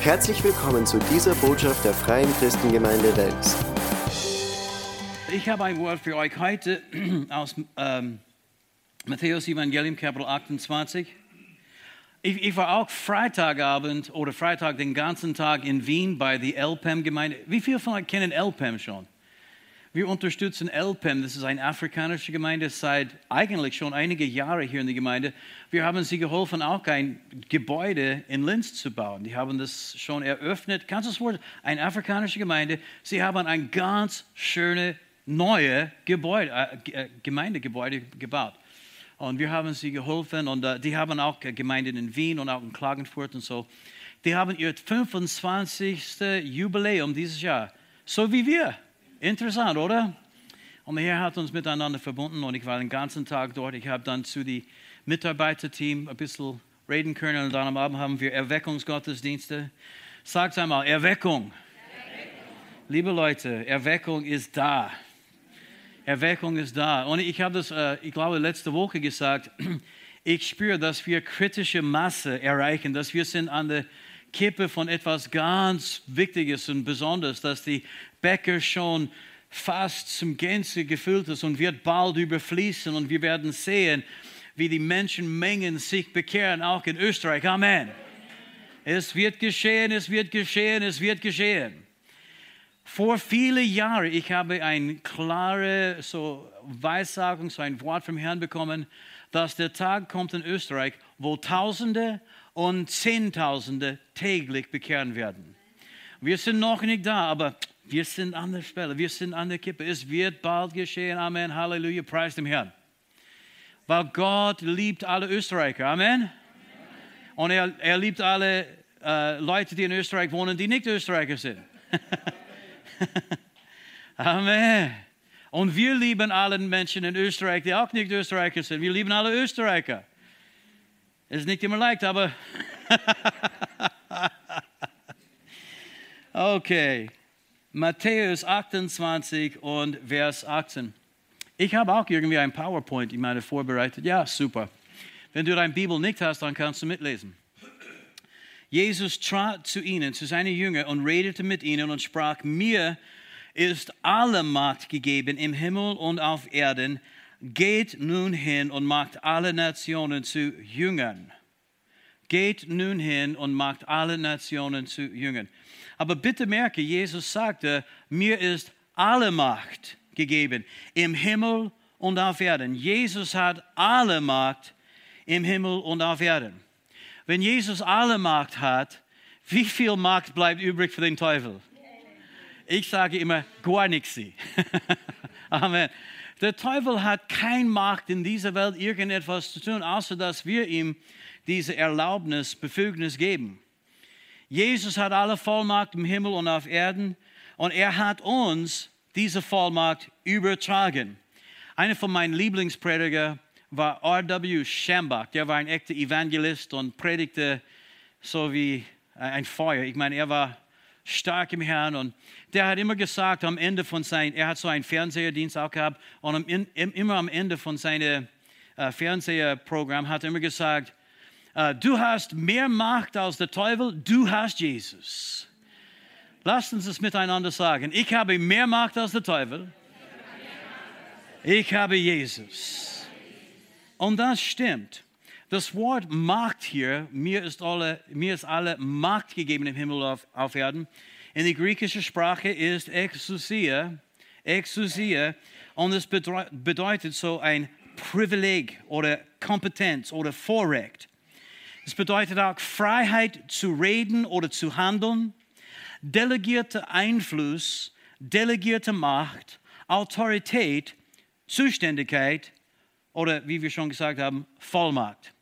Herzlich willkommen zu dieser Botschaft der Freien Christengemeinde Wels. Ich habe ein Wort für euch heute aus ähm, Matthäus Evangelium Kapitel 28. Ich, ich, war auch Freitagabend oder Freitag den ganzen Tag in Wien bei der LPEM-Gemeinde. Wie viele von euch kennen LPEM schon? Wir unterstützen LPEM, das ist eine afrikanische Gemeinde, seit eigentlich schon einige Jahre hier in der Gemeinde. Wir haben sie geholfen, auch ein Gebäude in Linz zu bauen. Die haben das schon eröffnet. Kannst du das Wort? Eine afrikanische Gemeinde. Sie haben ein ganz schönes neue Gebäude, äh, Gemeindegebäude gebaut. Und wir haben sie geholfen und äh, die haben auch Gemeinden in Wien und auch in Klagenfurt und so. Die haben ihr 25. Jubiläum dieses Jahr, so wie wir. Interessant, oder? Und der Herr hat uns miteinander verbunden und ich war den ganzen Tag dort. Ich habe dann zu dem Mitarbeiterteam ein bisschen reden können und dann am Abend haben wir Erweckungsgottesdienste. Sagt einmal, Erweckung. Erweckung. Liebe Leute, Erweckung ist da. Erweckung ist da. Und ich habe das, äh, ich glaube, letzte Woche gesagt. Ich spüre, dass wir kritische Masse erreichen, dass wir sind an der Kippe von etwas ganz Wichtiges und Besonderes, dass die Becker schon fast zum Gänze gefüllt ist und wird bald überfließen und wir werden sehen, wie die Menschenmengen sich bekehren, auch in Österreich. Amen. Es wird geschehen, es wird geschehen, es wird geschehen. Vor vielen Jahren, ich habe eine klare so Weissagung, so ein Wort vom Herrn bekommen, dass der Tag kommt in Österreich, wo Tausende und Zehntausende täglich bekehren werden. Wir sind noch nicht da, aber wir sind an der Stelle, wir sind an der Kippe. Es wird bald geschehen. Amen. Halleluja. Preis dem Herrn. Weil Gott liebt alle Österreicher. Amen. Und er, er liebt alle äh, Leute, die in Österreich wohnen, die nicht Österreicher sind. Amen. Und wir lieben alle Menschen in Österreich, die auch nicht Österreicher sind. Wir lieben alle Österreicher. Es ist nicht immer leicht, aber. okay. Matthäus 28 und Vers 18. Ich habe auch irgendwie ein PowerPoint in meine vorbereitet. Ja, super. Wenn du deine Bibel nicht hast, dann kannst du mitlesen. Jesus trat zu ihnen, zu seinen Jüngern und redete mit ihnen und sprach, mir ist alle Macht gegeben im Himmel und auf Erden. Geht nun hin und macht alle Nationen zu Jüngern. Geht nun hin und macht alle Nationen zu Jüngern. Aber bitte merke, Jesus sagte, mir ist alle Macht gegeben im Himmel und auf Erden. Jesus hat alle Macht im Himmel und auf Erden. Wenn Jesus alle Macht hat, wie viel Macht bleibt übrig für den Teufel? Ich sage immer, gar nichts. Amen. Der Teufel hat keine Macht in dieser Welt, irgendetwas zu tun, außer dass wir ihm diese Erlaubnis, Befugnis geben. Jesus hat alle Vollmacht im Himmel und auf Erden und er hat uns diese Vollmacht übertragen. Einer von meinen Lieblingsprediger war R.W. Schambach. Der war ein echter Evangelist und predigte so wie ein Feuer. Ich meine, er war stark im Herrn und der hat immer gesagt, am Ende von seinem, er hat so einen Fernsehdienst auch gehabt und immer am Ende von seinem äh, Fernsehprogramm hat er immer gesagt, äh, du hast mehr Macht als der Teufel, du hast Jesus. Lasst uns es miteinander sagen. Ich habe mehr Macht als der Teufel. Ich habe Jesus. Und das stimmt. Das Wort Macht hier, mir ist alle, mir ist alle Macht gegeben im Himmel auf, auf Erden. In der griechischen Sprache ist Exousia, Exousia, und es bedeutet so ein Privileg oder Kompetenz oder Vorrecht. Es bedeutet auch Freiheit zu reden oder zu handeln, delegierte Einfluss, delegierte Macht, Autorität, Zuständigkeit oder wie wir schon gesagt haben, Vollmacht.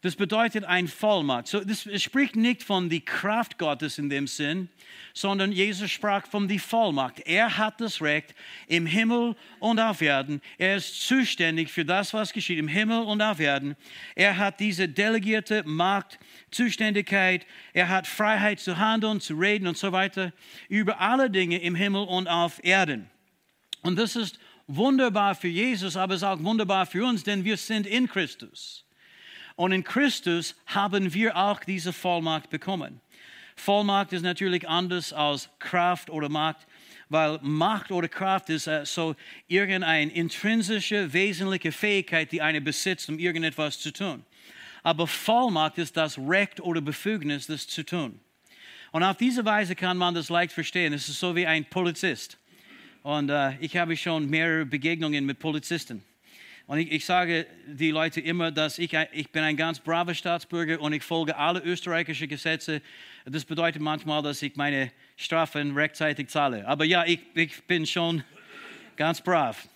Das bedeutet ein Vollmacht. So, das spricht nicht von der Kraft Gottes in dem Sinn, sondern Jesus sprach von der Vollmacht. Er hat das Recht im Himmel und auf Erden. Er ist zuständig für das, was geschieht im Himmel und auf Erden. Er hat diese delegierte Macht, Zuständigkeit. Er hat Freiheit zu handeln, zu reden und so weiter über alle Dinge im Himmel und auf Erden. Und das ist wunderbar für Jesus, aber es ist auch wunderbar für uns, denn wir sind in Christus. Und in Christus haben wir auch diese Vollmacht bekommen. Vollmacht ist natürlich anders als Kraft oder Macht, weil Macht oder Kraft ist äh, so irgendeine intrinsische, wesentliche Fähigkeit, die eine besitzt, um irgendetwas zu tun. Aber Vollmacht ist das Recht oder Befugnis, das zu tun. Und auf diese Weise kann man das leicht verstehen. Es ist so wie ein Polizist. Und äh, ich habe schon mehrere Begegnungen mit Polizisten. Und ich, ich, sage die Leute immer, dass ich, ich bin ein ganz braver Staatsbürger und ich folge alle österreichischen Gesetze. Das bedeutet manchmal, dass ich meine Strafen rechtzeitig zahle. Aber ja, ich, ich bin schon ganz brav.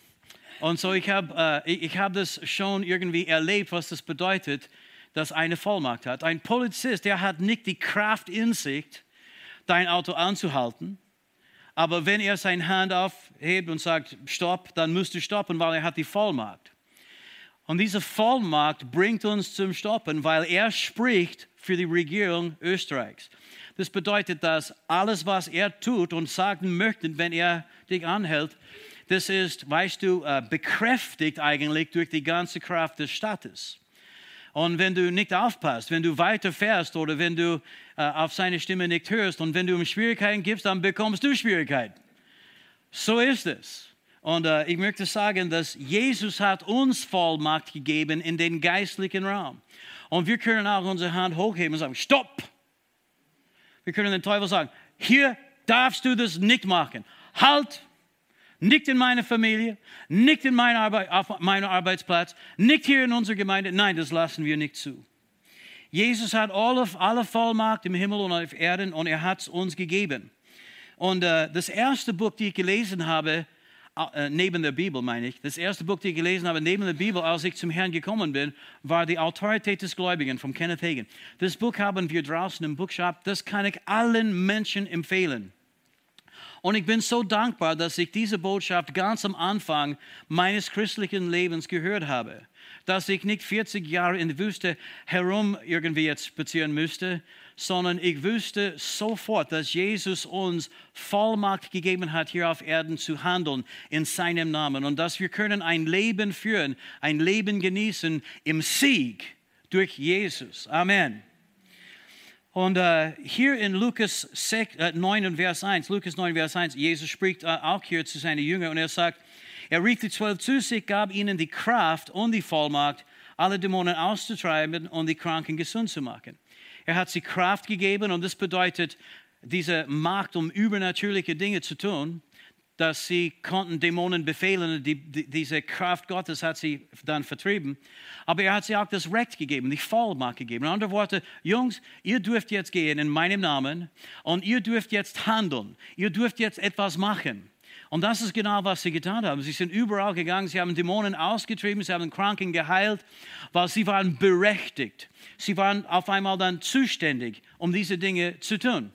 Und so ich habe äh, ich, hab das schon irgendwie erlebt, was das bedeutet, dass eine Vollmacht hat. Ein Polizist, der hat nicht die Kraft in sich, dein Auto anzuhalten. Aber wenn er seine Hand aufhebt und sagt, stopp, dann musst du stoppen, weil er hat die Vollmacht. Und diese Vollmacht bringt uns zum Stoppen, weil er spricht für die Regierung Österreichs. Das bedeutet, dass alles, was er tut und sagen möchte, wenn er dich anhält, das ist, weißt du, äh, bekräftigt eigentlich durch die ganze Kraft des Staates. Und wenn du nicht aufpasst, wenn du weiterfährst oder wenn du äh, auf seine Stimme nicht hörst und wenn du ihm Schwierigkeiten gibst, dann bekommst du Schwierigkeiten. So ist es. Und äh, ich möchte sagen, dass Jesus hat uns Vollmacht gegeben in den geistlichen Raum. Und wir können auch unsere Hand hochheben und sagen, stopp. Wir können den Teufel sagen, hier darfst du das nicht machen. Halt, nicht in meiner Familie, nicht in meiner Arbeit, auf meinem Arbeitsplatz, nicht hier in unserer Gemeinde. Nein, das lassen wir nicht zu. Jesus hat alle, alle Vollmacht im Himmel und auf Erden und er hat es uns gegeben. Und äh, das erste Buch, das ich gelesen habe, neben der Bibel meine ich, das erste Buch, das ich gelesen habe, neben der Bibel, als ich zum Herrn gekommen bin, war die Autorität des Gläubigen von Kenneth Hagin. Das Buch haben wir draußen im Bookshop, das kann ich allen Menschen empfehlen. Und ich bin so dankbar, dass ich diese Botschaft ganz am Anfang meines christlichen Lebens gehört habe. Dass ich nicht 40 Jahre in der Wüste herum irgendwie jetzt spazieren müsste, sondern ich wusste sofort, dass Jesus uns Vollmacht gegeben hat, hier auf Erden zu handeln in seinem Namen und dass wir können ein Leben führen, ein Leben genießen im Sieg durch Jesus. Amen. Und äh, hier in Lukas 6, äh, 9 und Vers 1, Lukas 9, Vers 1, Jesus spricht äh, auch hier zu seinen Jüngern und er sagt, er rief die zwölf zu sich, gab ihnen die Kraft und die Vollmacht, alle Dämonen auszutreiben und die Kranken gesund zu machen. Er hat sie Kraft gegeben und das bedeutet diese Macht, um übernatürliche Dinge zu tun, dass sie konnten Dämonen befehlen die, die, diese Kraft Gottes hat sie dann vertrieben. Aber er hat sie auch das Recht gegeben, die Vollmacht gegeben. In anderen Worten, Jungs, ihr dürft jetzt gehen in meinem Namen und ihr dürft jetzt handeln. Ihr dürft jetzt etwas machen. Und das ist genau, was sie getan haben. Sie sind überall gegangen, sie haben Dämonen ausgetrieben, sie haben Kranken geheilt, weil sie waren berechtigt. Sie waren auf einmal dann zuständig, um diese Dinge zu tun.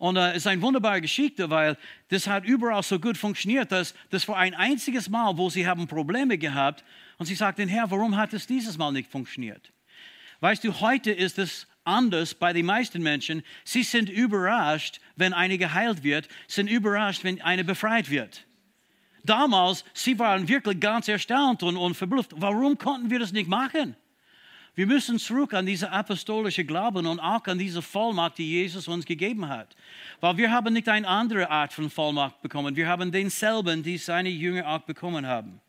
Und äh, es ist eine wunderbare Geschichte, weil das hat überall so gut funktioniert, dass das war ein einziges Mal, wo sie haben Probleme gehabt und sie sagten, Herr, warum hat es dieses Mal nicht funktioniert? Weißt du, heute ist es anders bei den meisten Menschen. Sie sind überrascht, wenn eine geheilt wird, sind überrascht, wenn eine befreit wird. Damals, sie waren wirklich ganz erstaunt und, und verblüfft. Warum konnten wir das nicht machen? Wir müssen zurück an diese apostolische Glauben und auch an diese Vollmacht, die Jesus uns gegeben hat. Weil wir haben nicht eine andere Art von Vollmacht bekommen. Wir haben denselben, die seine Jünger auch bekommen haben.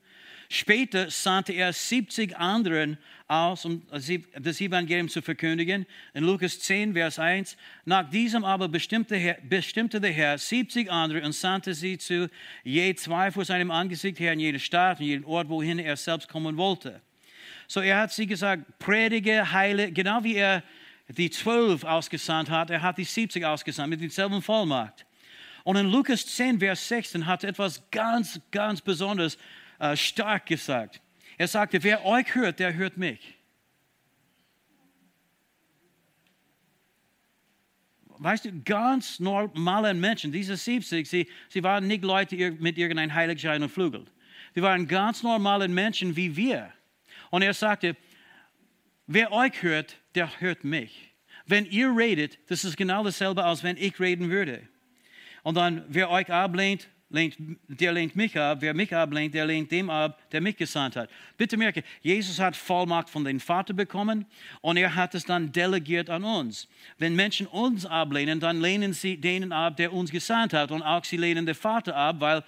Später sandte er 70 anderen aus, um das Evangelium zu verkündigen. In Lukas 10, Vers 1. Nach diesem aber bestimmte, bestimmte der Herr 70 andere und sandte sie zu je zwei vor seinem Angesicht her in jede Stadt, in jeden Ort, wohin er selbst kommen wollte. So er hat sie gesagt, predige, heile, genau wie er die zwölf ausgesandt hat, er hat die 70 ausgesandt mit derselben Vollmacht. Und in Lukas 10, Vers 16 hat etwas ganz, ganz Besonderes äh, stark gesagt. Er sagte, wer euch hört, der hört mich. Weißt du, ganz normale Menschen, diese 70, sie, sie waren nicht Leute mit irgendeinem Heiligschein und Flügel. Sie waren ganz normale Menschen wie wir. Und er sagte, wer euch hört, der hört mich. Wenn ihr redet, das ist genau dasselbe, als wenn ich reden würde. Und dann, wer euch ablehnt, lehnt, der lehnt mich ab. Wer mich ablehnt, der lehnt dem ab, der mich gesandt hat. Bitte merke, Jesus hat Vollmacht von dem Vater bekommen und er hat es dann delegiert an uns. Wenn Menschen uns ablehnen, dann lehnen sie denen ab, der uns gesandt hat. Und auch sie lehnen den Vater ab, weil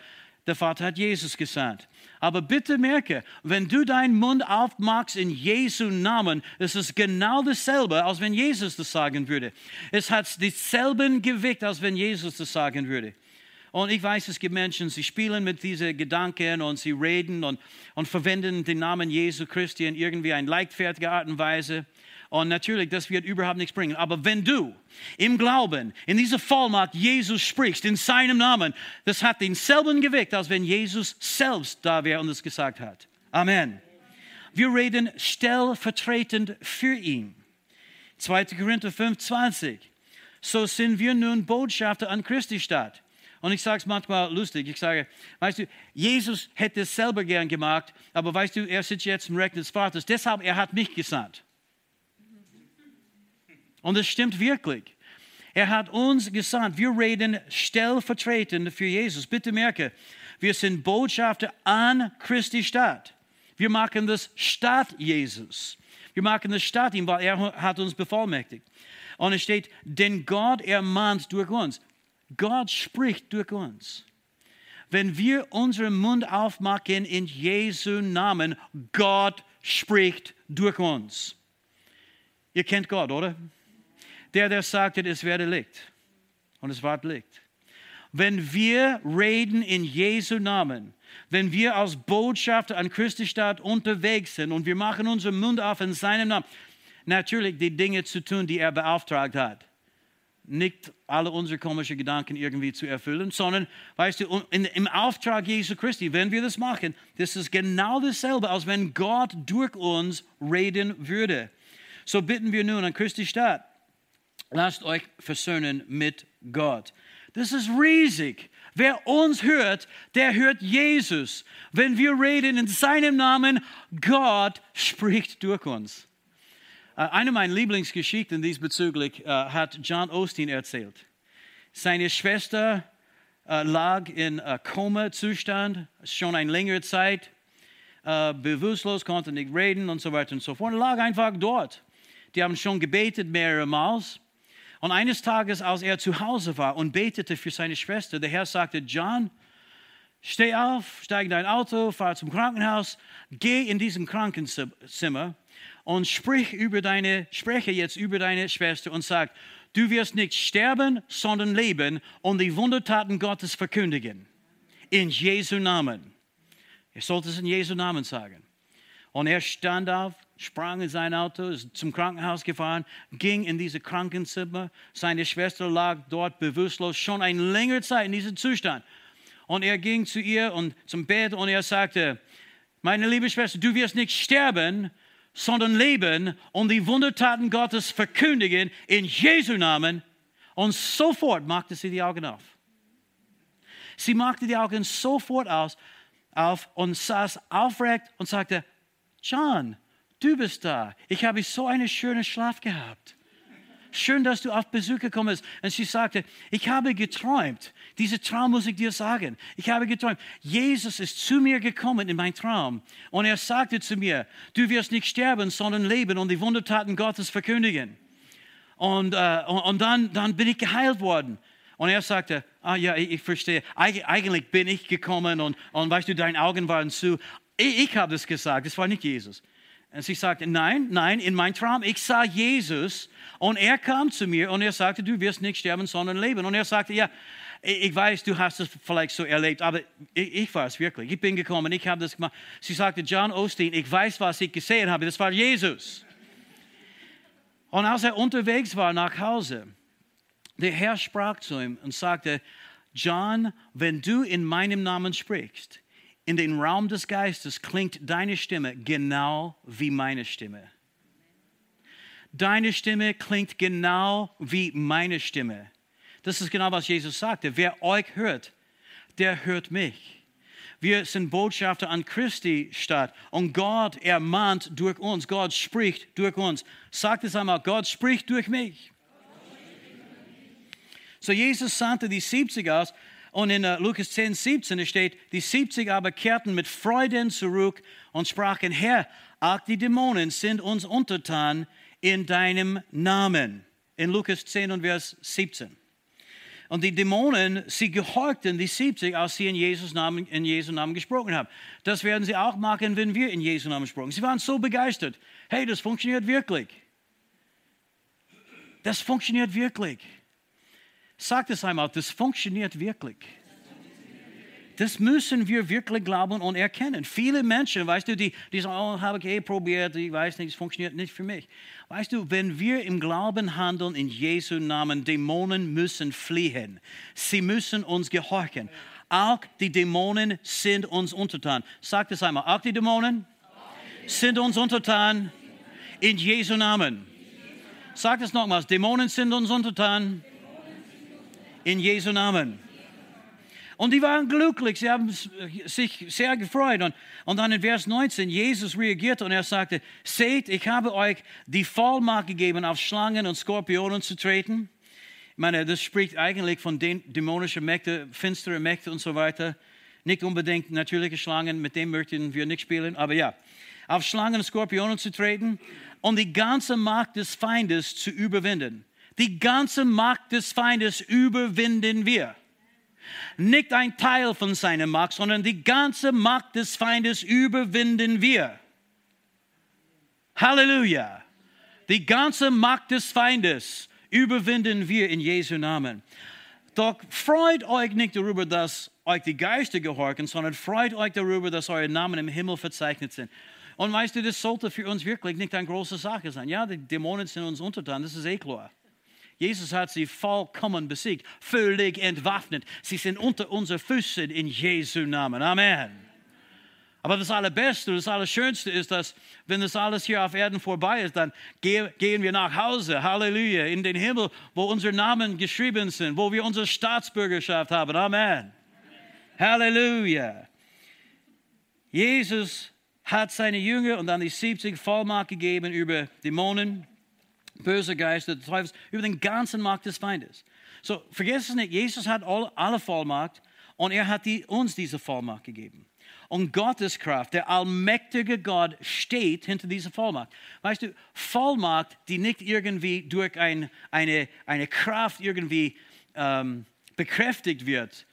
der Vater hat Jesus gesandt. Aber bitte merke, wenn du deinen Mund aufmachst in Jesu Namen, ist es genau dasselbe, als wenn Jesus das sagen würde. Es hat dieselben Gewicht, als wenn Jesus das sagen würde. Und ich weiß, es gibt Menschen, sie spielen mit diesen Gedanken und sie reden und, und verwenden den Namen Jesu Christi in irgendwie eine leichtfertige Art und Weise. Und natürlich, das wird überhaupt nichts bringen. Aber wenn du im Glauben in dieser Vollmacht Jesus sprichst, in seinem Namen, das hat denselben Gewicht, als wenn Jesus selbst da wäre und es gesagt hat. Amen. Wir reden stellvertretend für ihn. 2. Korinther 5, 20. So sind wir nun Botschafter an Christi Stadt. Und ich sage es manchmal lustig. Ich sage, weißt du, Jesus hätte es selber gern gemacht, aber weißt du, er sitzt jetzt im Recht des Vaters. Deshalb, er hat mich gesandt. Und es stimmt wirklich. Er hat uns gesandt. Wir reden stellvertretend für Jesus. Bitte merke, wir sind Botschafter an Christi Stadt. Wir machen das statt Jesus. Wir machen das statt ihm, weil er hat uns bevollmächtigt. Und es steht, denn Gott ermahnt durch uns. Gott spricht durch uns. Wenn wir unseren Mund aufmachen in Jesu Namen, Gott spricht durch uns. Ihr kennt Gott, oder? Der, der sagte, es werde Licht. Und es ward Licht. Wenn wir reden in Jesu Namen, wenn wir als Botschafter an Christi Stadt unterwegs sind und wir machen unseren Mund auf in seinem Namen, natürlich die Dinge zu tun, die er beauftragt hat nicht alle unsere komischen Gedanken irgendwie zu erfüllen, sondern, weißt du, in, im Auftrag Jesu Christi, wenn wir das machen, das ist genau dasselbe, als wenn Gott durch uns reden würde. So bitten wir nun an Christi Stadt, lasst euch versöhnen mit Gott. Das ist riesig. Wer uns hört, der hört Jesus. Wenn wir reden in seinem Namen, Gott spricht durch uns. Äh, eine meiner Lieblingsgeschichten diesbezüglich äh, hat John Osteen erzählt. Seine Schwester äh, lag in Koma-Zustand schon eine längere Zeit, bewusstlos, konnte nicht reden und so weiter und so fort. Lag einfach dort. Die haben schon gebetet mehrere Mal. Und eines Tages, als er zu Hause war und betete für seine Schwester, der Herr sagte, John, steh auf, steig in dein Auto, fahr zum Krankenhaus, geh in diesem Krankenzimmer und sprich über deine, spreche jetzt über deine Schwester und sag, du wirst nicht sterben, sondern leben und die Wundertaten Gottes verkündigen. In Jesu Namen. Er sollte es in Jesu Namen sagen. Und er stand auf, sprang in sein Auto, ist zum Krankenhaus gefahren, ging in diese Krankenzimmer. Seine Schwester lag dort bewusstlos, schon eine längere Zeit in diesem Zustand. Und er ging zu ihr und zum Bett und er sagte, meine liebe Schwester, du wirst nicht sterben, sondern leben und die Wundertaten Gottes verkündigen in Jesu Namen. Und sofort machte sie die Augen auf. Sie machte die Augen sofort aus, auf und saß aufrecht und sagte, John, du bist da. Ich habe so einen schönen Schlaf gehabt. Schön, dass du auf Besuch gekommen bist. Und sie sagte, ich habe geträumt. Diese Traum muss ich dir sagen. Ich habe geträumt. Jesus ist zu mir gekommen in meinen Traum. Und er sagte zu mir, du wirst nicht sterben, sondern leben und die Wundertaten Gottes verkündigen. Und, äh, und dann, dann bin ich geheilt worden. Und er sagte, ah ja, ich, ich verstehe. Eig eigentlich bin ich gekommen und, und weißt du, deine Augen waren zu. Ich, ich habe das gesagt, das war nicht Jesus. Und sie sagte, nein, nein, in meinem Traum, ich sah Jesus und er kam zu mir und er sagte, du wirst nicht sterben, sondern leben. Und er sagte, ja, ich weiß, du hast es vielleicht so erlebt, aber ich, war es wirklich. Ich bin gekommen, ich habe das gemacht. Sie sagte, John Osteen, ich weiß, was ich gesehen habe, das war Jesus. Und als er unterwegs war nach Hause, der Herr sprach zu ihm und sagte, John, wenn du in meinem Namen sprichst, in den Raum des Geistes klingt deine Stimme genau wie meine Stimme. Deine Stimme klingt genau wie meine Stimme. Das ist genau, was Jesus sagte. Wer euch hört, der hört mich. Wir sind Botschafter an Christi Stadt und Gott ermahnt durch uns. Gott spricht durch uns. Sagt es einmal, Gott spricht durch mich. So Jesus sandte die 70 aus Und in uh, Lukas 10, 17 steht, die 70 aber kehrten mit Freuden zurück und sprachen, Herr, auch die Dämonen sind uns untertan in deinem Namen. In Lukas 10 und Vers 17. Und die Dämonen, sie gehorchten die 70, als sie in Jesus Namen, in Jesu Namen gesprochen haben. Das werden sie auch machen, wenn wir in Jesu Namen sprechen. Sie waren so begeistert. Hey, das funktioniert wirklich. Das funktioniert wirklich. Sag das einmal, das funktioniert wirklich. Das müssen wir wirklich glauben und erkennen. Viele Menschen, weißt du, die, die sagen, oh, habe ich eh probiert, ich weiß nicht, es funktioniert nicht für mich. Weißt du, wenn wir im Glauben handeln in Jesu Namen, Dämonen müssen fliehen. Sie müssen uns gehorchen. Auch die Dämonen sind uns untertan. Sag das einmal, auch die Dämonen sind uns untertan in Jesu Namen. Sag das nochmals, Dämonen sind uns untertan in Jesu Namen. Und die waren glücklich, sie haben sich sehr gefreut. Und, und dann in Vers 19, Jesus reagierte und er sagte, seht, ich habe euch die Vollmacht gegeben, auf Schlangen und Skorpionen zu treten. Ich meine, das spricht eigentlich von dämonischen Mächten, finstere Mächte und so weiter. Nicht unbedingt natürliche Schlangen, mit dem möchten wir nicht spielen, aber ja. Auf Schlangen und Skorpionen zu treten und die ganze Macht des Feindes zu überwinden. Die ganze Macht des Feindes überwinden wir. Nicht ein Teil von seiner Macht, sondern die ganze Macht des Feindes überwinden wir. Halleluja. Die ganze Macht des Feindes überwinden wir in Jesu Namen. Doch freut euch nicht darüber, dass euch die Geister gehorchen, sondern freut euch darüber, dass eure Namen im Himmel verzeichnet sind. Und weißt du, das sollte für uns wirklich nicht eine große Sache sein. Ja, die Dämonen sind uns untertan, das ist eh klar. Jesus hat sie vollkommen besiegt, völlig entwaffnet. Sie sind unter unseren Füßen in Jesu Namen. Amen. Aber das Allerbeste, das Allerschönste ist, dass, wenn das alles hier auf Erden vorbei ist, dann gehen wir nach Hause, Halleluja, in den Himmel, wo unsere Namen geschrieben sind, wo wir unsere Staatsbürgerschaft haben. Amen. Amen. Halleluja. Jesus hat seine Jünger und dann die 70 Vollmacht gegeben über Dämonen, böse Geister, des Teufels, über den ganzen Macht des Feindes. So, vergesst es nicht, Jesus hat alle Vollmacht und er hat die, uns diese Vollmacht gegeben. Und Gottes Kraft, der allmächtige Gott, steht hinter dieser Vollmacht. Weißt du, Vollmacht, die nicht irgendwie durch ein, eine, eine Kraft irgendwie ähm, bekräftigt wird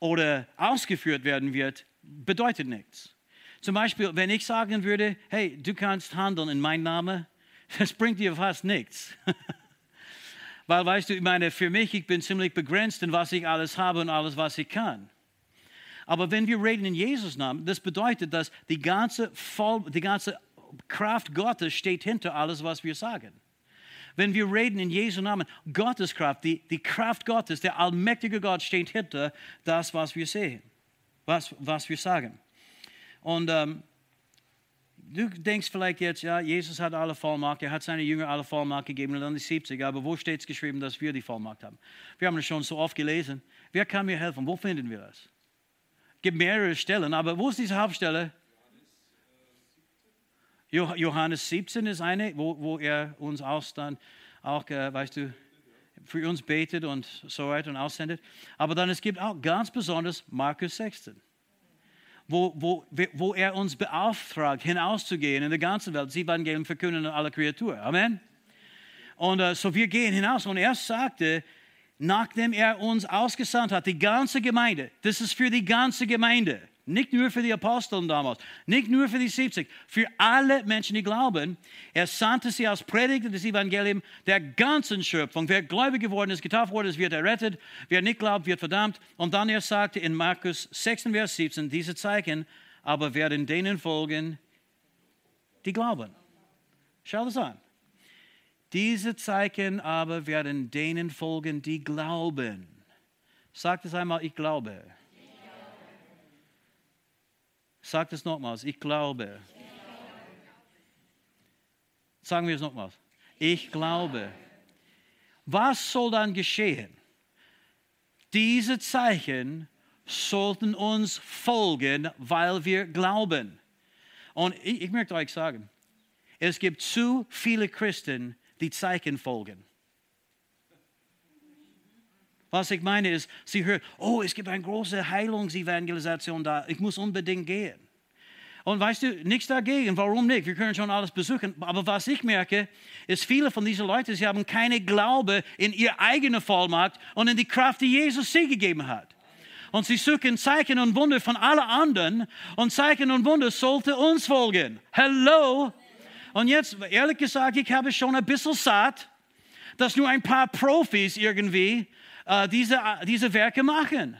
oder ausgeführt werden wird, bedeutet nichts. Zum Beispiel, wenn ich sagen würde, hey, du kannst handeln in meinem Namen, das bringt dir fast nichts. Weil, weißt du, ich meine, für mich, ich bin ziemlich begrenzt in was ich alles habe und alles, was ich kann. Aber wenn wir reden in Jesus Namen, das bedeutet, dass die ganze, Voll, die ganze Kraft Gottes steht hinter alles, was wir sagen. Wenn wir reden in Jesu Namen, Gottes Kraft, die, die Kraft Gottes, der allmächtige Gott steht hinter das, was wir sehen, was, was wir sagen. Und ähm, du denkst vielleicht jetzt, ja, Jesus hat alle Vollmacht, er hat seine Jünger alle Vollmacht gegeben und dann die 70, aber wo steht es geschrieben, dass wir die Vollmacht haben? Wir haben es schon so oft gelesen. Wer kann mir helfen? Wo finden wir das? Es gibt mehrere Stellen, aber wo ist diese Hauptstelle? Johannes 17 ist eine, wo, wo er uns auch dann, auch, äh, weißt du, für uns betet und so weiter und aussendet. Aber dann es gibt auch ganz besonders Markus 16 wo, wo, wo er uns beauftragt, hinauszugehen in der ganzen Welt, das Evangelium verkünden an alle Kreaturen. Amen. Und uh, so wir gehen hinaus. Und er sagte, nachdem er uns ausgesandt hat, die ganze Gemeinde, das ist für die ganze Gemeinde. Nicht nur für die Aposteln damals, nicht nur für die 70, für alle Menschen, die glauben. Er sandte sie als Prediger des Evangeliums der ganzen Schöpfung. Wer gläubig geworden ist, getauft worden ist, wird errettet. Wer nicht glaubt, wird verdammt. Und dann er sagte in Markus 6, Vers 17, diese Zeichen aber werden denen folgen, die glauben. Schau das an. Diese Zeichen aber werden denen folgen, die glauben. Sagt es einmal, ich glaube. Sag es nochmals, ich glaube. Sagen wir es nochmals. Ich glaube. Was soll dann geschehen? Diese Zeichen sollten uns folgen, weil wir glauben. Und ich, ich möchte euch sagen, es gibt zu viele Christen, die Zeichen folgen. Was ich meine ist, sie hört, oh, es gibt eine große Heilungsevangelisation da, ich muss unbedingt gehen. Und weißt du, nichts dagegen, warum nicht? Wir können schon alles besuchen. Aber was ich merke, ist, viele von diesen Leuten, sie haben keine Glaube in ihre eigene Vollmacht und in die Kraft, die Jesus sie gegeben hat. Und sie suchen Zeichen und Wunder von allen anderen und Zeichen und Wunder sollte uns folgen. Hello? Und jetzt, ehrlich gesagt, ich habe schon ein bisschen satt, dass nur ein paar Profis irgendwie äh, diese, diese Werke machen.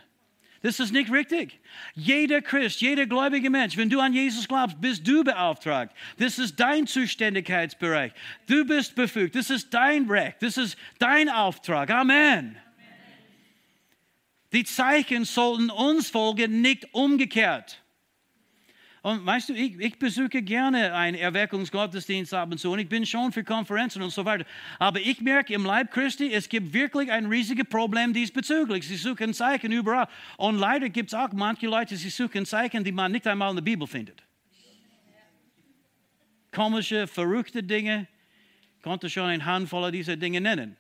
Das ist nicht richtig. Jeder Christ, jeder gläubige Mensch, wenn du an Jesus glaubst, bist du beauftragt. Das ist dein Zuständigkeitsbereich. Du bist befugt. Das ist dein Recht. Das ist dein Auftrag. Amen. Die Zeichen sollten uns folgen, nicht umgekehrt. Und weißt du, ich, ich besuche gerne einen Erweckungsgottesdienst ab und zu und ich bin schon für Konferenzen und so weiter. Aber ich merke im Leib Christi, es gibt wirklich ein riesiges Problem diesbezüglich. Sie suchen Zeichen überall. Und leider gibt es auch manche Leute, die suchen Zeichen, die man nicht einmal in der Bibel findet. Komische, verrückte Dinge. Ich konnte schon eine Handvoll dieser Dinge nennen.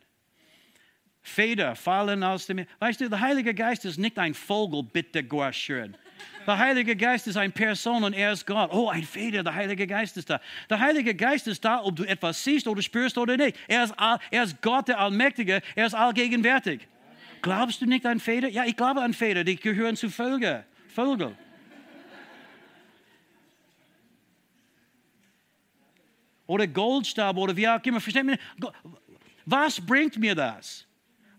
Feder fallen aus dem. Weißt du, der Heilige Geist ist nicht ein Vogel, bitte Gott schön. Der Heilige Geist ist eine Person und er ist Gott. Oh, ein Feder, der Heilige Geist ist da. Der Heilige Geist ist da, ob du etwas siehst oder spürst oder nicht. Er ist, all, er ist Gott, der Allmächtige. Er ist allgegenwärtig. Glaubst du nicht an Feder? Ja, ich glaube an Feder. Die gehören zu Vögel. Vögel. Oder Goldstab oder wie auch immer. Versteht mich? Was bringt mir das?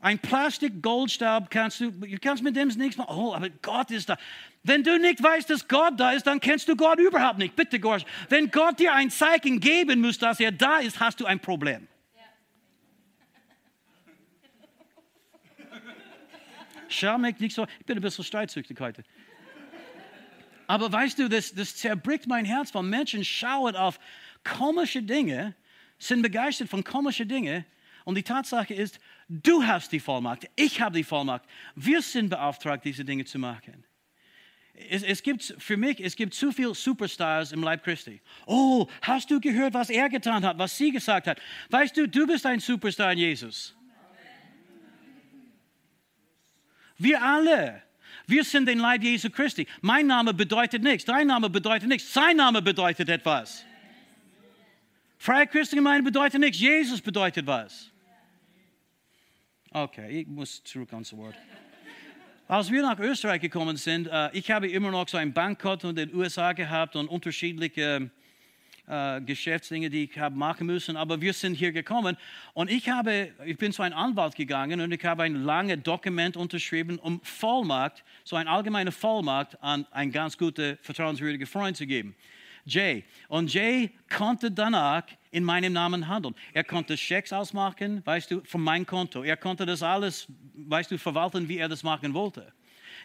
Ein Plastik-Goldstab kannst du, du kannst mit dem nichts machen. Oh, aber Gott ist da. Wenn du nicht weißt, dass Gott da ist, dann kennst du Gott überhaupt nicht. Bitte, Gott. Wenn Gott dir ein Zeichen geben muss, dass er da ist, hast du ein Problem. Schau mich nicht so. Ich bin ein bisschen streitsüchtig heute. Aber weißt du, das, das zerbricht mein Herz, weil Menschen schauen auf komische Dinge, sind begeistert von komischen Dingen und die Tatsache ist, du hast die Vollmacht, ich habe die Vollmacht. Wir sind beauftragt, diese Dinge zu machen. Es, es, gibt für mich, es gibt zu viele Superstars im Leib Christi. Oh, hast du gehört, was er getan hat, was sie gesagt hat? Weißt du, du bist ein Superstar in Jesus. Wir alle. Wir sind den Leib Jesu Christi. Mein Name bedeutet nichts, dein Name bedeutet nichts, sein Name bedeutet etwas. Freie Christengemeinde bedeutet nichts, Jesus bedeutet was. Okay, ich muss zurück ans Wort. Als wir nach Österreich gekommen sind, äh, ich habe immer noch so ein Bankkonto in den USA gehabt und unterschiedliche äh, Geschäftsdinge, die ich habe machen müssen. Aber wir sind hier gekommen und ich habe, ich bin zu einem Anwalt gegangen und ich habe ein langes Dokument unterschrieben, um Vollmacht, so eine allgemeine Vollmacht an einen ganz guten, vertrauenswürdigen Freund zu geben. Jay. Und Jay konnte danach in meinem Namen handeln. Er konnte Schecks ausmachen, weißt du, von meinem Konto. Er konnte das alles, weißt du, verwalten, wie er das machen wollte.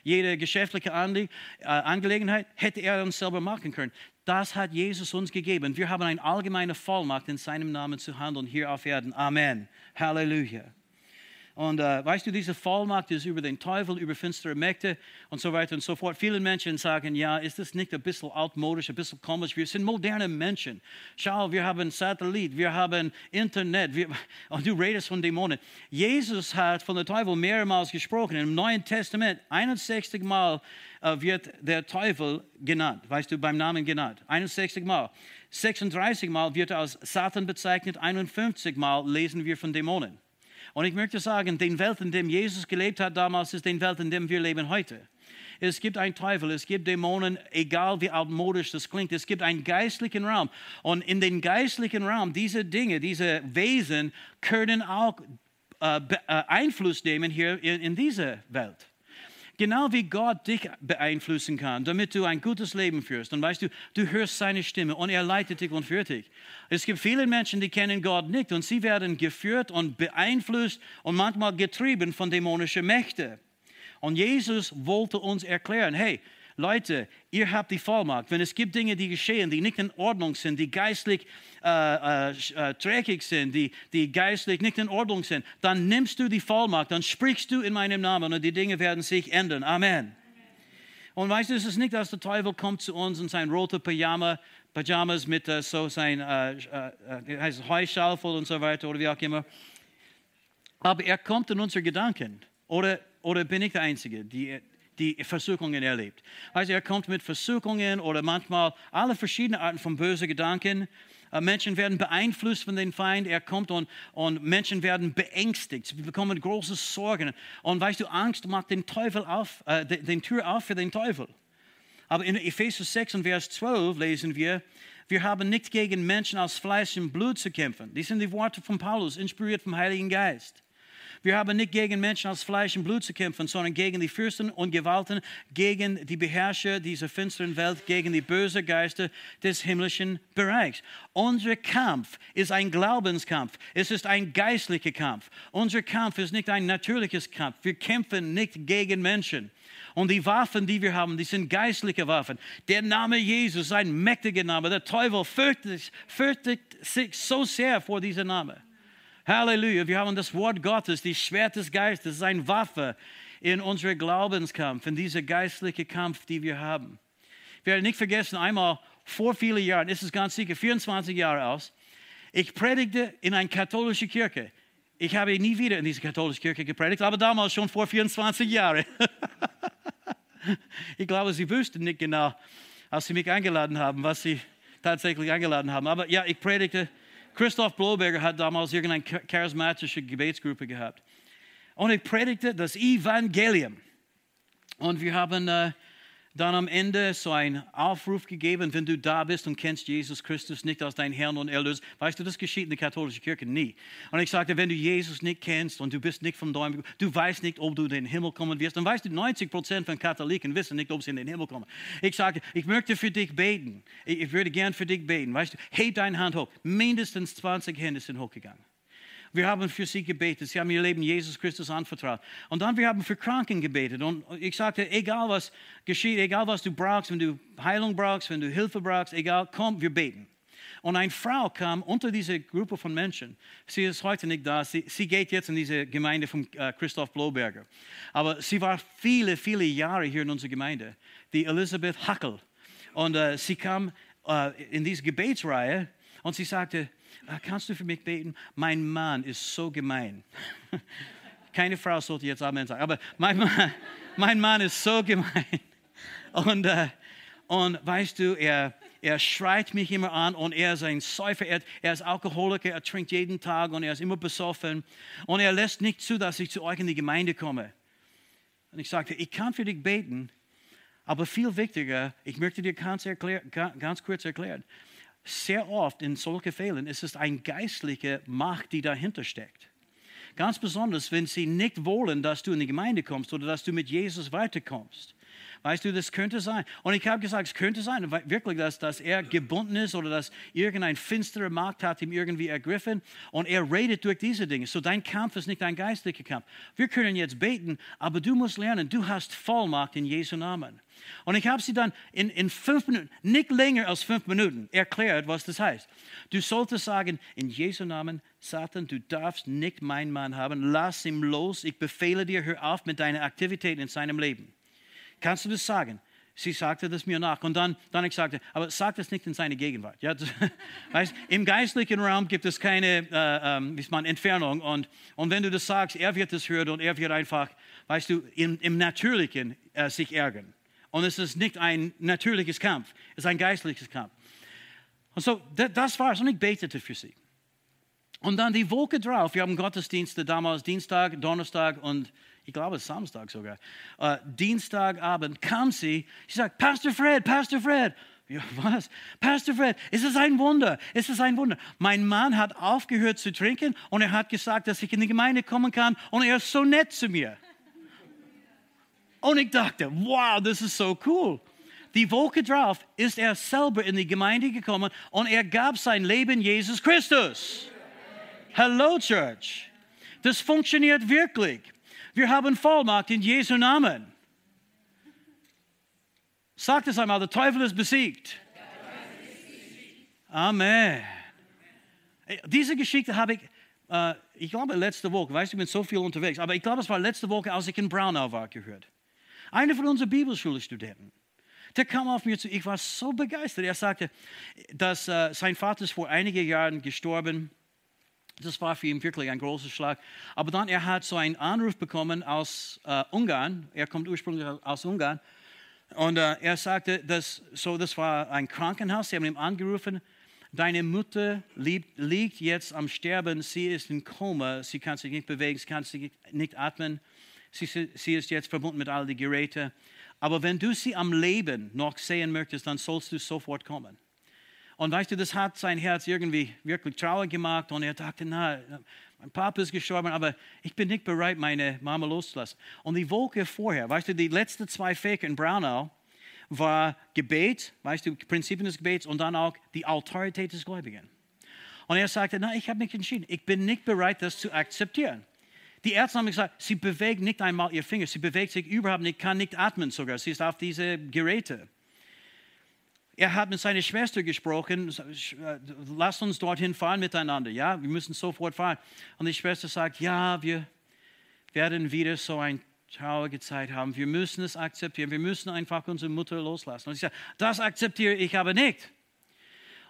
Jede geschäftliche äh, Angelegenheit hätte er uns selber machen können. Das hat Jesus uns gegeben. Wir haben eine allgemeine Vollmacht, in seinem Namen zu handeln hier auf Erden. Amen. Halleluja. Und äh, weißt du, diese Vollmacht ist über den Teufel, über finstere Mächte und so weiter und so fort. Viele Menschen sagen, ja, ist das nicht ein bisschen altmodisch, ein bisschen komisch? Wir sind moderne Menschen. Schau, wir haben Satellit, wir haben Internet wir, und du redest von Dämonen. Jesus hat von der Teufel mehrmals gesprochen. Im Neuen Testament 61 Mal äh, wird der Teufel genannt, weißt du, beim Namen genannt. 61 Mal. 36 Mal wird er als Satan bezeichnet, 51 Mal lesen wir von Dämonen. Und ich möchte sagen, die Welt, in der Jesus gelebt hat damals, ist die Welt, in der wir leben heute. Es gibt einen Teufel, es gibt Dämonen, egal wie altmodisch das klingt. Es gibt einen geistlichen Raum. Und in den geistlichen Raum, diese Dinge, diese Wesen können auch äh, äh Einfluss nehmen hier in, in dieser Welt. Genau wie Gott dich beeinflussen kann, damit du ein gutes Leben führst. Und weißt du, du hörst seine Stimme und er leitet dich und führt dich. Es gibt viele Menschen, die kennen Gott nicht und sie werden geführt und beeinflusst und manchmal getrieben von dämonischen Mächten. Und Jesus wollte uns erklären, hey, Leute, ihr habt die Vollmacht. Wenn es gibt Dinge, die geschehen, die nicht in Ordnung sind, die geistlich äh, äh, äh, dreckig sind, die, die geistlich nicht in Ordnung sind, dann nimmst du die Vollmacht, dann sprichst du in meinem Namen und die Dinge werden sich ändern. Amen. Und weißt du, es ist nicht, dass der Teufel kommt zu uns in sein roter Pyjama, Pyjamas mit uh, so sein uh, uh, heißt Heuschaufel und so weiter oder wie auch immer. Aber er kommt in unsere Gedanken. Oder, oder bin ich der Einzige, die, die Versuchungen erlebt? Also er kommt mit Versuchungen oder manchmal alle verschiedenen Arten von bösen Gedanken. Äh, Menschen werden beeinflusst von den Feind. Er kommt und, und Menschen werden beängstigt. Sie bekommen große Sorgen. Und weißt du, Angst macht den Teufel auf, äh, den, Tür auf für den Teufel. Aber in Epheser 6 und Vers 12 lesen wir, wir haben nicht gegen Menschen aus Fleisch und Blut zu kämpfen. Die sind die Worte von Paulus, inspiriert vom Heiligen Geist. Wir haben nicht gegen Menschen aus Fleisch und Blut zu kämpfen, sondern gegen die Fürsten und Gewalten, gegen die Beherrscher dieser finsteren Welt, gegen die bösen Geister des himmlischen Bereichs. Unser Kampf ist ein Glaubenskampf. Es ist ein geistlicher Kampf. Unser Kampf ist nicht ein natürliches Kampf. Wir kämpfen nicht gegen Menschen. Und die Waffen, die wir haben, die sind geistliche Waffen. Der Name Jesus ein mächtiger Name. Der Teufel fürchtet, fürchtet sich so sehr vor diesem Namen. Halleluja. Wir haben das Wort Gottes, die Schwert des Geistes, das ist eine Waffe in unserem Glaubenskampf, in dieser geistlichen Kampf, die wir haben. Wir werden nicht vergessen, einmal vor vielen Jahren, ist es ganz sicher 24 Jahre aus, ich predigte in einer katholischen Kirche. Ich habe nie wieder in dieser katholischen Kirche gepredigt, aber damals schon vor 24 Jahren. ich glaube, sie wüssten nicht genau, als sie mich eingeladen haben, was sie tatsächlich eingeladen haben. Aber ja, ich predigte. Christoph Bloberger hat damals irgendeine charismatische Gebetsgruppe gehabt. Und ich predigte das Evangelium. Und wir haben äh, dann am Ende so einen Aufruf gegeben, wenn du da bist und kennst Jesus Christus nicht als dein Herrn und Erlöser. Weißt du, das geschieht in der katholischen Kirche nie. Und ich sagte, wenn du Jesus nicht kennst und du bist nicht vom Däumen, du weißt nicht, ob du in den Himmel kommen wirst. Dann weißt du, 90 Prozent von Katholiken wissen nicht, ob sie in den Himmel kommen. Ich sagte, ich möchte für dich beten. Ich würde gern für dich beten. Weißt du, heb deine Hand hoch. Mindestens 20 Hände sind hochgegangen. Wir haben für sie gebetet. Sie haben ihr Leben Jesus Christus anvertraut. Und dann wir haben für Kranken gebetet. Und ich sagte, egal was geschieht, egal was du brauchst, wenn du Heilung brauchst, wenn du Hilfe brauchst, egal, komm, wir beten. Und eine Frau kam unter diese Gruppe von Menschen. Sie ist heute nicht da. Sie, sie geht jetzt in diese Gemeinde von äh, Christoph Bloberger. Aber sie war viele, viele Jahre hier in unserer Gemeinde. Die Elisabeth Hackel. Und äh, sie kam äh, in diese Gebetsreihe und sie sagte, kannst du für mich beten? Mein Mann ist so gemein. Keine Frau sollte jetzt Amen sagen, aber mein Mann, mein Mann ist so gemein. Und, äh, und weißt du, er, er schreit mich immer an und er ist ein Säufer, er, er, ist Alkoholiker, er trinkt jeden Tag und er ist immer besoffen und er lässt nicht zu, dass ich zu euch in die Gemeinde komme. Und ich sagte, ich kann für dich beten, aber viel wichtiger, ich möchte dir ganz, erklär, ganz kurz erklären, sehr oft in solchen Fällen ist es eine geistliche Macht, die dahinter steckt. Ganz besonders, wenn sie nicht wollen, dass du in die Gemeinde kommst oder dass du mit Jesus weiterkommst. Weißt du, das könnte sein. Und ich habe gesagt, es könnte sein, wirklich, dass, dass er gebunden ist oder dass irgendein finsterer Macht hat ihm irgendwie ergriffen und er redet durch diese Dinge. So dein Kampf ist nicht ein geistlicher Kampf. Wir können jetzt beten, aber du musst lernen, du hast Vollmacht in Jesu Namen. Und ich habe sie dann in, in fünf Minuten, nicht länger als fünf Minuten, erklärt, was das heißt. Du solltest sagen, in Jesu Namen, Satan, du darfst nicht meinen Mann haben, lass ihn los, ich befehle dir, hör auf mit deiner Aktivität in seinem Leben. Kannst du das sagen? Sie sagte das mir nach. Und dann, dann ich sagte, aber sag das nicht in seine Gegenwart. Ja, das, weißt, Im geistlichen Raum gibt es keine äh, ähm, man, Entfernung. Und, und wenn du das sagst, er wird es hören und er wird einfach, weißt du, im, im Natürlichen äh, sich ärgern. Und es ist nicht ein natürliches Kampf, es ist ein geistliches Kampf. Und so, das war es. Und ich betete für sie. Und dann die Woche drauf, wir haben Gottesdienste damals Dienstag, Donnerstag und ich glaube Samstag sogar. Uh, Dienstagabend kam sie, sie sagt, Pastor Fred, Pastor Fred. Ja, was? Pastor Fred, ist es ein Wunder? Ist es ein Wunder? Mein Mann hat aufgehört zu trinken und er hat gesagt, dass ich in die Gemeinde kommen kann und er ist so nett zu mir. Und ich dachte, wow, das ist so cool. Die Woche drauf ist er selber in die Gemeinde gekommen und er gab sein Leben Jesus Christus. Hello, Church. Das funktioniert wirklich. Wir haben Vollmacht in Jesu Namen. Sagt es einmal, der Teufel ist besiegt. Amen. Diese Geschichte habe ich, äh, ich glaube, letzte Woche, weißt du, ich bin so viel unterwegs, aber ich glaube, es war letzte Woche, als ich in Braunau war, gehört. Einer von unseren Bibelschulstudenten, der kam auf mir zu, ich war so begeistert. Er sagte, dass äh, sein Vater ist vor einigen Jahren gestorben Das war für ihn wirklich ein großer Schlag. Aber dann, er hat so einen Anruf bekommen aus äh, Ungarn. Er kommt ursprünglich aus Ungarn. Und äh, er sagte, dass, so, das war ein Krankenhaus. Sie haben ihn angerufen. Deine Mutter liegt, liegt jetzt am Sterben. Sie ist in Koma. Sie kann sich nicht bewegen. Sie kann sich nicht atmen. Sie, sie ist jetzt verbunden mit all den Geräten. Aber wenn du sie am Leben noch sehen möchtest, dann sollst du sofort kommen. Und weißt du, das hat sein Herz irgendwie wirklich traurig gemacht und er dachte, na, mein Papa ist gestorben, aber ich bin nicht bereit, meine Mama loszulassen. Und die Woche vorher, weißt du, die letzten zwei Fächer in Braunau war Gebet, weißt du, Prinzipien des Gebets und dann auch die Autorität des Gläubigen. Und er sagte, na, ich habe mich entschieden, ich bin nicht bereit, das zu akzeptieren. Die Ärzte haben gesagt, sie bewegt nicht einmal ihr Finger, sie bewegt sich überhaupt nicht, kann nicht atmen sogar, sie ist auf diese Geräte. Er hat mit seiner Schwester gesprochen, lasst uns dorthin fahren miteinander, ja, wir müssen sofort fahren. Und die Schwester sagt, ja, wir werden wieder so eine traurige Zeit haben, wir müssen es akzeptieren, wir müssen einfach unsere Mutter loslassen. Und ich sage, das akzeptiere ich aber nicht.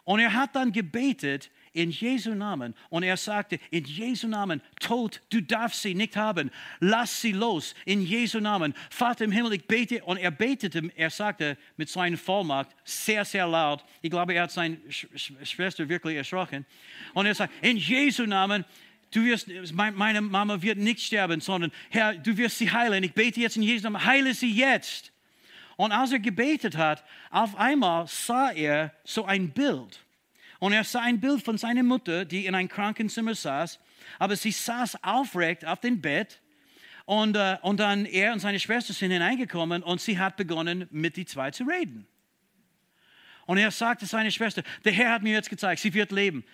Und er hat dann gebetet, in Jesu Namen. Und er sagte, in Jesu Namen, Tod, du darfst sie nicht haben. Lass sie los, in Jesu Namen. Vater im Himmel, ich bete. Und er betete, er sagte mit seiner Vollmacht, sehr, sehr laut. Ich glaube, er hat seine Schwester wirklich erschrocken. Und er sagt, in Jesu Namen, Du wirst, meine Mama wird nicht sterben, sondern Herr, du wirst sie heilen. Ich bete jetzt in Jesu Namen, heile sie jetzt. Und als er gebetet hat, auf einmal sah er so ein Bild. Und er sah ein Bild von seiner Mutter, die in einem Krankenzimmer saß, aber sie saß aufrecht auf dem Bett. Und, äh, und dann er und seine Schwester sind hineingekommen und sie hat begonnen, mit die zwei zu reden. Und er sagte seine Schwester, der Herr hat mir jetzt gezeigt, sie wird leben.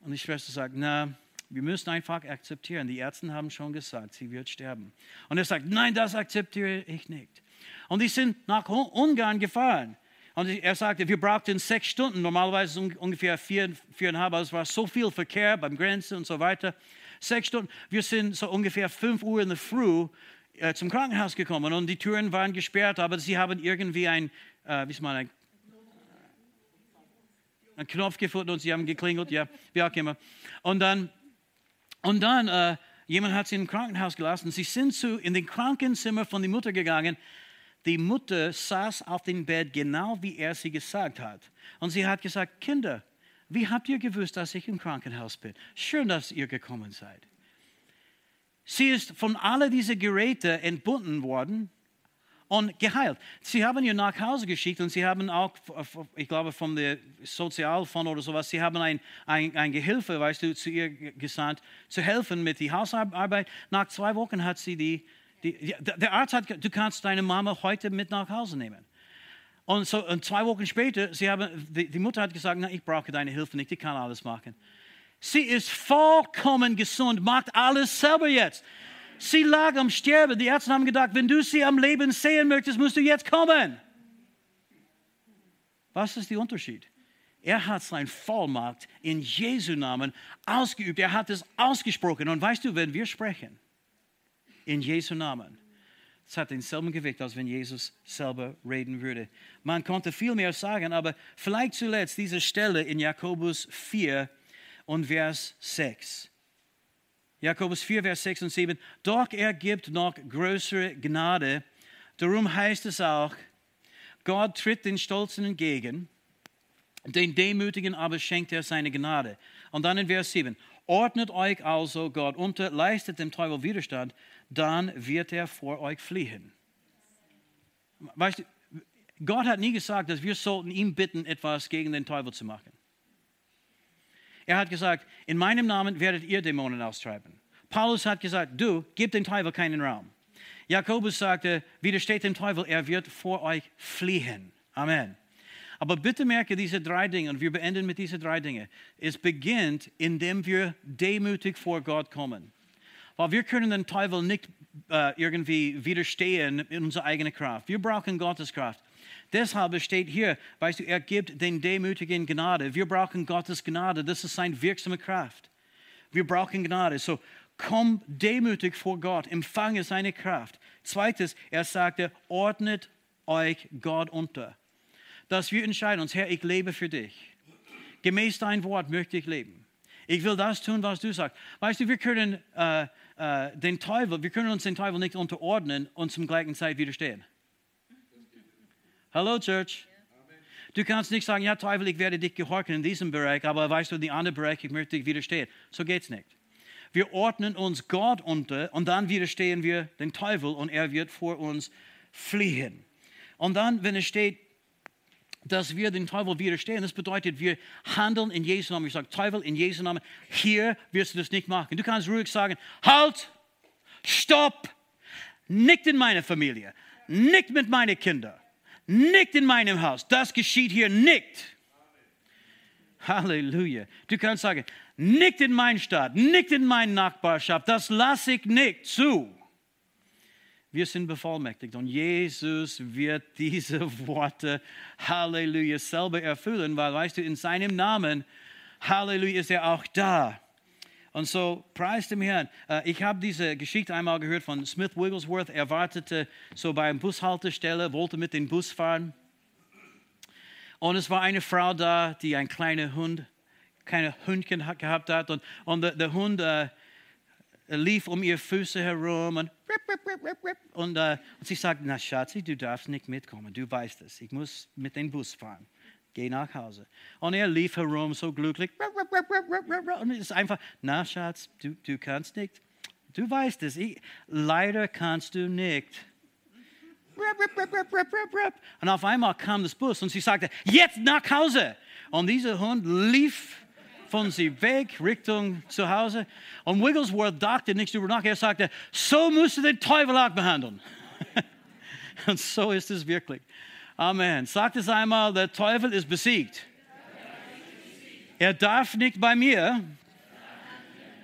Und die Schwester sagt, na, wir müssen einfach akzeptieren. Die Ärzte haben schon gesagt, sie wird sterben. Und er sagt, nein, das akzeptiere ich nicht. Und die sind nach Ungarn gefahren. Und er sagte, wir brauchten sechs Stunden, normalerweise ungefähr vier, viereinhalb, aber es war so viel Verkehr beim Grenzen und so weiter. Sechs Stunden. Wir sind so ungefähr fünf Uhr in der Früh äh, zum Krankenhaus gekommen und die Türen waren gesperrt, aber sie haben irgendwie ein, äh, wie ist man, ein, einen Knopf gefunden und sie haben geklingelt, ja, wie auch immer. Und dann, und dann äh, jemand hat sie im Krankenhaus gelassen. Sie sind zu, in den Krankenzimmer von der Mutter gegangen die Mutter saß auf dem Bett genau wie er sie gesagt hat. Und sie hat gesagt, Kinder, wie habt ihr gewusst, dass ich im Krankenhaus bin? Schön, dass ihr gekommen seid. Sie ist von all diesen Geräten entbunden worden und geheilt. Sie haben ihr nach Hause geschickt und sie haben auch, ich glaube, vom Sozialfonds oder sowas, sie haben ein, ein, ein Gehilfe, weißt du, zu ihr gesandt, zu helfen mit der Hausarbeit. Nach zwei Wochen hat sie die der Arzt hat, du kannst deine Mama heute mit nach Hause nehmen. Und, so, und zwei Wochen später, sie haben, die, die Mutter hat gesagt, na, ich brauche deine Hilfe nicht, ich kann alles machen. Sie ist vollkommen gesund, macht alles selber jetzt. Sie lag am Sterben. Die Ärzte haben gedacht, wenn du sie am Leben sehen möchtest, musst du jetzt kommen. Was ist der Unterschied? Er hat sein Vollmacht in Jesu Namen ausgeübt. Er hat es ausgesprochen. Und weißt du, wenn wir sprechen, in Jesu Namen. Es hat denselben Gewicht, als wenn Jesus selber reden würde. Man konnte viel mehr sagen, aber vielleicht zuletzt diese Stelle in Jakobus 4 und Vers 6. Jakobus 4, Vers 6 und 7. Doch er gibt noch größere Gnade. Darum heißt es auch, Gott tritt den Stolzen entgegen, den Demütigen aber schenkt er seine Gnade. Und dann in Vers 7. Ordnet euch also Gott unter, leistet dem Teufel Widerstand, dann wird er vor euch fliehen. Weißt du, Gott hat nie gesagt, dass wir sollten ihn bitten, etwas gegen den Teufel zu machen. Er hat gesagt, in meinem Namen werdet ihr Dämonen austreiben. Paulus hat gesagt, du, gib dem Teufel keinen Raum. Jakobus sagte, widersteht dem Teufel, er wird vor euch fliehen. Amen. Aber bitte merke diese drei Dinge, und wir beenden mit diesen drei Dingen. Es beginnt, indem wir demütig vor Gott kommen. Weil wir können den Teufel nicht äh, irgendwie widerstehen in unserer eigenen Kraft. Wir brauchen Gottes Kraft. Deshalb steht hier, weißt du, er gibt den Demütigen Gnade. Wir brauchen Gottes Gnade. Das ist seine wirksame Kraft. Wir brauchen Gnade. So, komm demütig vor Gott, empfange seine Kraft. Zweites, er sagte, ordnet euch Gott unter. Dass wir entscheiden uns, Herr, ich lebe für dich. Gemäß dein Wort möchte ich leben. Ich will das tun, was du sagst. Weißt du, wir können äh, äh, den Teufel, wir können uns den Teufel nicht unterordnen und zum gleichen Zeit widerstehen. Hallo Church. Du kannst nicht sagen, ja Teufel, ich werde dich gehorchen in diesem Bereich, aber weißt du, in anderen Bereich, ich möchte dich widerstehen. So geht's nicht. Wir ordnen uns Gott unter und dann widerstehen wir den Teufel und er wird vor uns fliehen. Und dann, wenn es steht, dass wir den Teufel widerstehen, das bedeutet, wir handeln in Jesu Namen. Ich sage, Teufel, in Jesu Namen, hier wirst du das nicht machen. Du kannst ruhig sagen, halt, stopp, nicht in meine Familie, nicht mit meinen Kindern, nicht in meinem Haus. Das geschieht hier nicht. Halleluja. Du kannst sagen, nicht in meine Stadt, nicht in meine Nachbarschaft, das lasse ich nicht zu. Wir sind bevollmächtigt und Jesus wird diese Worte, Halleluja, selber erfüllen, weil, weißt du, in seinem Namen, Halleluja, ist er auch da. Und so, preis dem Herrn. Äh, ich habe diese Geschichte einmal gehört von Smith Wigglesworth. Er wartete so bei einer Bushaltestelle, wollte mit dem Bus fahren. Und es war eine Frau da, die ein kleiner Hund, kleine Hündchen gehabt hat. Und, und der, der Hund äh, lief um ihre Füße herum und, und, äh, und sie sagte, na Schatzi, du darfst nicht mitkommen, du weißt es, ich muss mit dem Bus fahren. Geh nach Hause. Und er lief herum so glücklich. Und es ist einfach, na Schatz, du, du kannst nicht. Du weißt es, ich, leider kannst du nicht. Und auf einmal kam das Bus und sie sagte, jetzt nach Hause. Und dieser Hund lief von sie weg Richtung zu Hause. Und Wigglesworth dachte nichts darüber nach. Er sagte, so musst du den Teufel auch behandeln. und so ist es wirklich. Amen. Sagt es einmal, der Teufel ist besiegt. Er darf nicht bei mir,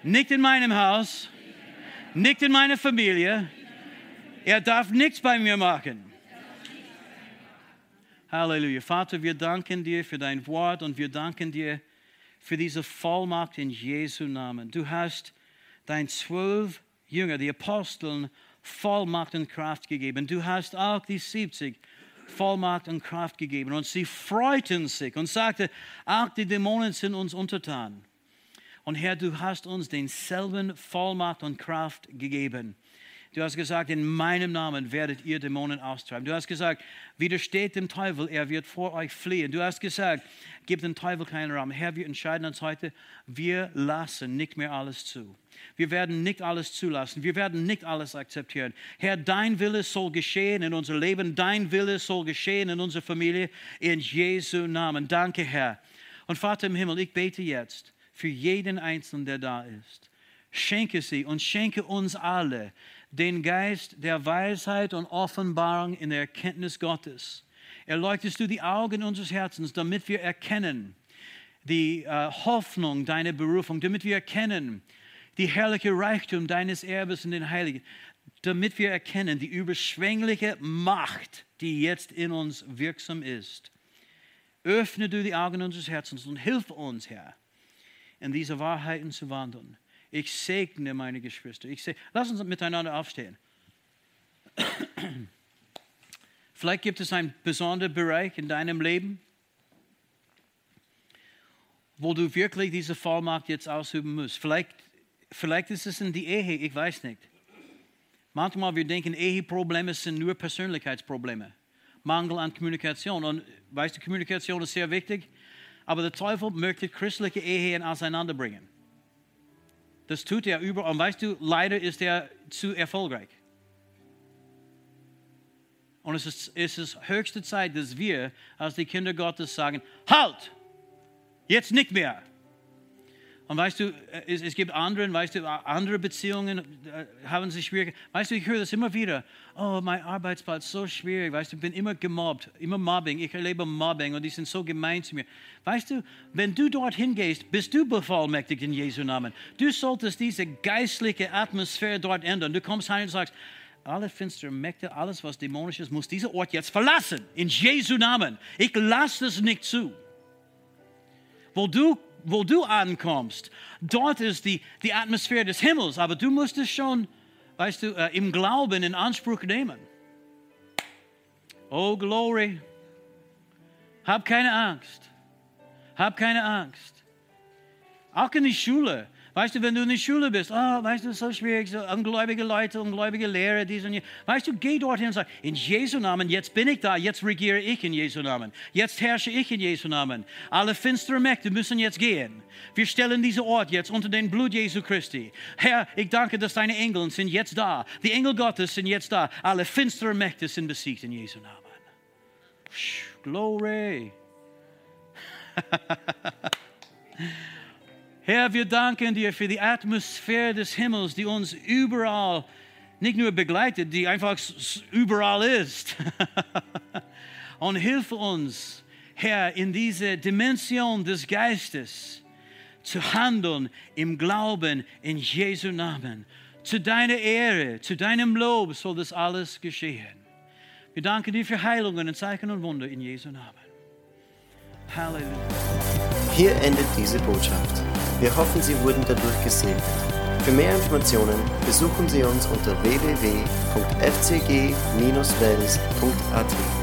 nicht in meinem Haus, nicht in meiner Familie. Er darf nichts bei mir machen. Halleluja. Vater, wir danken dir für dein Wort und wir danken dir für diese Vollmacht in Jesu Namen. Du hast dein zwölf Jünger, die Aposteln, Vollmacht und Kraft gegeben. Du hast auch die 70 Vollmacht und Kraft gegeben. Und sie freuten sich und sagten, auch die Dämonen sind uns untertan. Und Herr, du hast uns denselben Vollmacht und Kraft gegeben. Du hast gesagt, in meinem Namen werdet ihr Dämonen austreiben. Du hast gesagt, widersteht dem Teufel, er wird vor euch fliehen. Du hast gesagt, gebt dem Teufel keinen Raum. Herr, wir entscheiden uns heute, wir lassen nicht mehr alles zu. Wir werden nicht alles zulassen. Wir werden nicht alles akzeptieren. Herr, dein Wille soll geschehen in unser Leben. Dein Wille soll geschehen in unserer Familie. In Jesu Namen. Danke, Herr. Und Vater im Himmel, ich bete jetzt für jeden Einzelnen, der da ist. Schenke sie und schenke uns alle den Geist der Weisheit und Offenbarung in der Erkenntnis Gottes. Erleuchtest du die Augen unseres Herzens, damit wir erkennen die äh, Hoffnung deiner Berufung, damit wir erkennen die herrliche Reichtum deines Erbes in den Heiligen, damit wir erkennen die überschwängliche Macht, die jetzt in uns wirksam ist. Öffne du die Augen unseres Herzens und hilf uns, Herr, in diese Wahrheiten zu wandeln. Ich segne meine Geschwister. Ich segne. Lass uns miteinander aufstehen. Vielleicht gibt es einen besonderen Bereich in deinem Leben, wo du wirklich diese Vollmacht jetzt ausüben musst. Vielleicht, vielleicht ist es in die Ehe, ich weiß nicht. Manchmal wir denken, Eheprobleme sind nur Persönlichkeitsprobleme. Mangel an Kommunikation. Und weißt du, Kommunikation ist sehr wichtig. Aber der Teufel möchte christliche Ehen auseinanderbringen. Das tut er überall. Und weißt du, leider ist er zu erfolgreich. Und es ist, es ist höchste Zeit, dass wir als die Kinder Gottes sagen, halt, jetzt nicht mehr. Und weißt du, es, es, gibt andere, weißt du, andere Beziehungen äh, haben sich schwierig. Weißt du, ich höre das immer wieder. Oh, mein Arbeitsplatz ist so schwierig. Weißt du, ich bin immer gemobbt, immer Mobbing. Ich erlebe Mobbing und die sind so gemein zu mir. Weißt du, wenn du dorthin gehst, bist du bevollmächtigt in Jesu Namen. Du solltest diese geistliche Atmosphäre dort ändern. Du kommst heim und sagst, alle finsteren Mächte, alles was dämonisch ist, muss dieser Ort jetzt verlassen. In Jesu Namen. Ich lasse es nicht zu. Wo du wo du ankommst, dort ist die, die Atmosphäre des Himmels, aber du musst es schon, weißt du, äh, im Glauben in Anspruch nehmen. Oh, Glory. Hab keine Angst. Hab keine Angst. Auch in die Schule. Weißt du, wenn du in der Schule bist, ah, weißt du, es so schwierig, so ungläubige Leute, ungläubige Lehrer, dies und jenes. Weißt du, geh dorthin und sag, in Jesu Namen, jetzt bin ich da, jetzt regiere ich in Jesu Namen. Jetzt herrsche ich in Jesu Namen. Alle finstere Mächte müssen jetzt gehen. Wir stellen diesen Ort jetzt unter den Blut Jesu Christi. Herr, ich danke, dass deine Engel sind jetzt da. Die Engel Gottes sind jetzt da. Alle finstere Mächte sind besiegt in Jesu Namen. Glory. Herr, wir danken dir für die Atmosphäre des Himmels, die uns überall nicht nur begleitet, die einfach überall ist. Und hilf uns, Herr, in diese Dimension des Geistes zu handeln im Glauben in Jesu Namen. Zu deiner Ehre, zu deinem Lob soll das alles geschehen. Wir danken dir für Heilungen und Zeichen und Wunder in Jesu Namen. Halleluja. Hier endet diese Botschaft. Wir hoffen, Sie wurden dadurch gesegnet. Für mehr Informationen besuchen Sie uns unter www.fcg-wells.at.